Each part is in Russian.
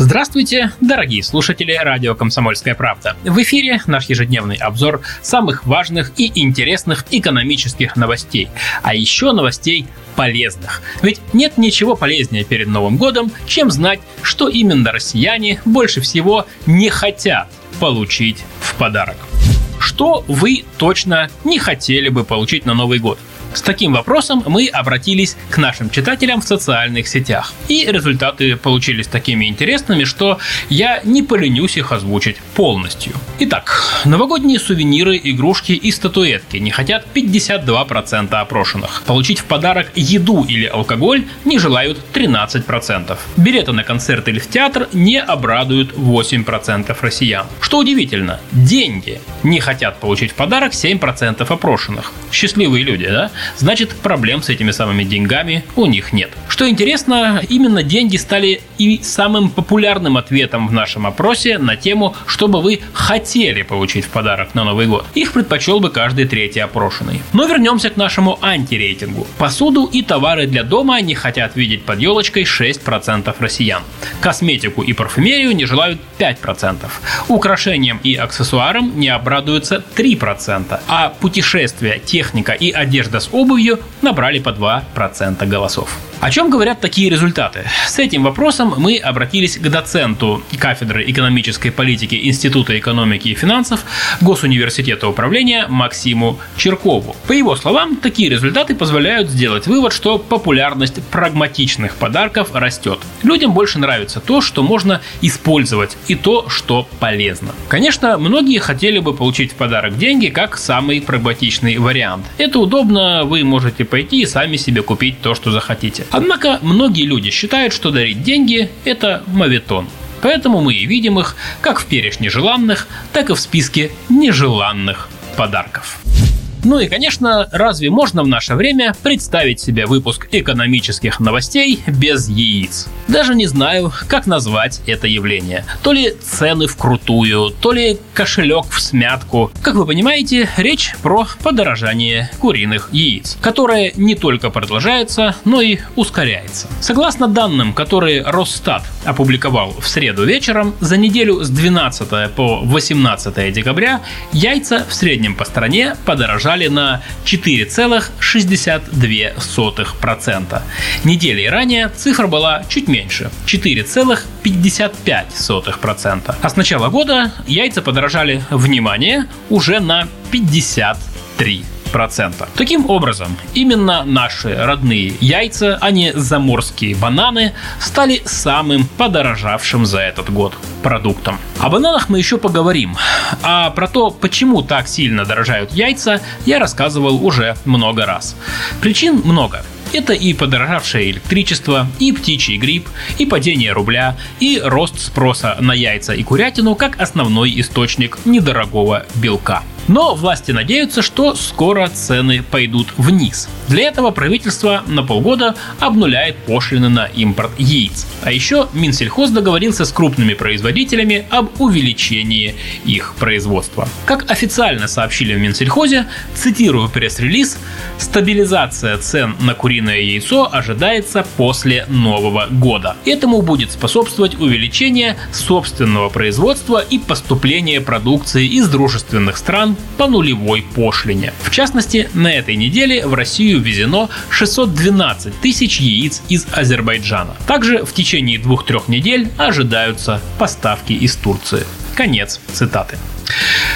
Здравствуйте, дорогие слушатели радио «Комсомольская правда». В эфире наш ежедневный обзор самых важных и интересных экономических новостей, а еще новостей полезных. Ведь нет ничего полезнее перед Новым годом, чем знать, что именно россияне больше всего не хотят получить в подарок. Что вы точно не хотели бы получить на Новый год? С таким вопросом мы обратились к нашим читателям в социальных сетях. И результаты получились такими интересными, что я не поленюсь их озвучить полностью. Итак, новогодние сувениры, игрушки и статуэтки не хотят 52% опрошенных. Получить в подарок еду или алкоголь не желают 13%. Билеты на концерт или в театр не обрадуют 8% россиян. Что удивительно, деньги не хотят получить в подарок 7% опрошенных. Счастливые люди, да? Значит проблем с этими самыми деньгами у них нет. Что интересно, именно деньги стали и самым популярным ответом в нашем опросе на тему, что бы вы хотели получить в подарок на Новый год. Их предпочел бы каждый третий опрошенный. Но вернемся к нашему антирейтингу. Посуду и товары для дома не хотят видеть под елочкой 6% россиян. Косметику и парфюмерию не желают 5%. Украшениям и аксессуарам не обрадуются 3%. А путешествия, техника и одежда с обувью набрали по 2% голосов. О чем говорят такие результаты? С этим вопросом мы обратились к доценту кафедры экономической политики Института экономики и финансов Госуниверситета управления Максиму Черкову. По его словам, такие результаты позволяют сделать вывод, что популярность прагматичных подарков растет. Людям больше нравится то, что можно использовать, и то, что полезно. Конечно, многие хотели бы получить в подарок деньги как самый прагматичный вариант. Это удобно, вы можете пойти и сами себе купить то, что захотите. Однако многие люди считают, что дарить деньги – это мавитон. Поэтому мы и видим их как в перечне желанных, так и в списке нежеланных подарков. Ну и, конечно, разве можно в наше время представить себе выпуск экономических новостей без яиц? Даже не знаю, как назвать это явление. То ли цены вкрутую, то ли кошелек в смятку. Как вы понимаете, речь про подорожание куриных яиц, которое не только продолжается, но и ускоряется. Согласно данным, которые Росстат опубликовал в среду вечером, за неделю с 12 по 18 декабря яйца в среднем по стране подорожали подорожали на 4,62%. Недели ранее цифра была чуть меньше – 4,55%. А с начала года яйца подорожали, внимание, уже на 53%. Таким образом, именно наши родные яйца, а не заморские бананы, стали самым подорожавшим за этот год продуктом. О бананах мы еще поговорим. А про то, почему так сильно дорожают яйца, я рассказывал уже много раз. Причин много. Это и подорожавшее электричество, и птичий грипп, и падение рубля, и рост спроса на яйца и курятину как основной источник недорогого белка. Но власти надеются, что скоро цены пойдут вниз. Для этого правительство на полгода обнуляет пошлины на импорт яиц. А еще Минсельхоз договорился с крупными производителями об увеличении их производства. Как официально сообщили в Минсельхозе, цитирую пресс-релиз, стабилизация цен на куриное яйцо ожидается после Нового года. Этому будет способствовать увеличение собственного производства и поступление продукции из дружественных стран по нулевой пошлине. В частности, на этой неделе в Россию ввезено 612 тысяч яиц из Азербайджана. Также в течение двух-трех недель ожидаются поставки из Турции. Конец цитаты.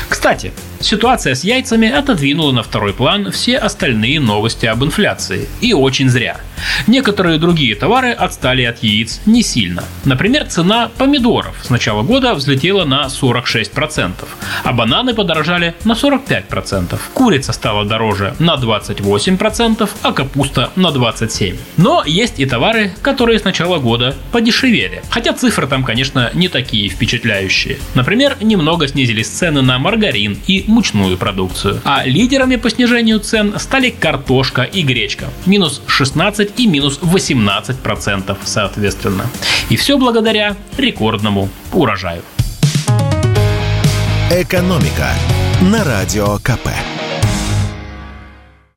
Кстати, ситуация с яйцами отодвинула на второй план все остальные новости об инфляции. И очень зря. Некоторые другие товары отстали от яиц не сильно. Например, цена помидоров с начала года взлетела на 46%, а бананы подорожали на 45%. Курица стала дороже на 28%, а капуста на 27%. Но есть и товары, которые с начала года подешевели. Хотя цифры там, конечно, не такие впечатляющие. Например, немного снизились цены на маргарин и мучную продукцию. А лидерами по снижению цен стали картошка и гречка. Минус 16 и минус 18 процентов соответственно. И все благодаря рекордному урожаю. «Экономика» на Радио КП.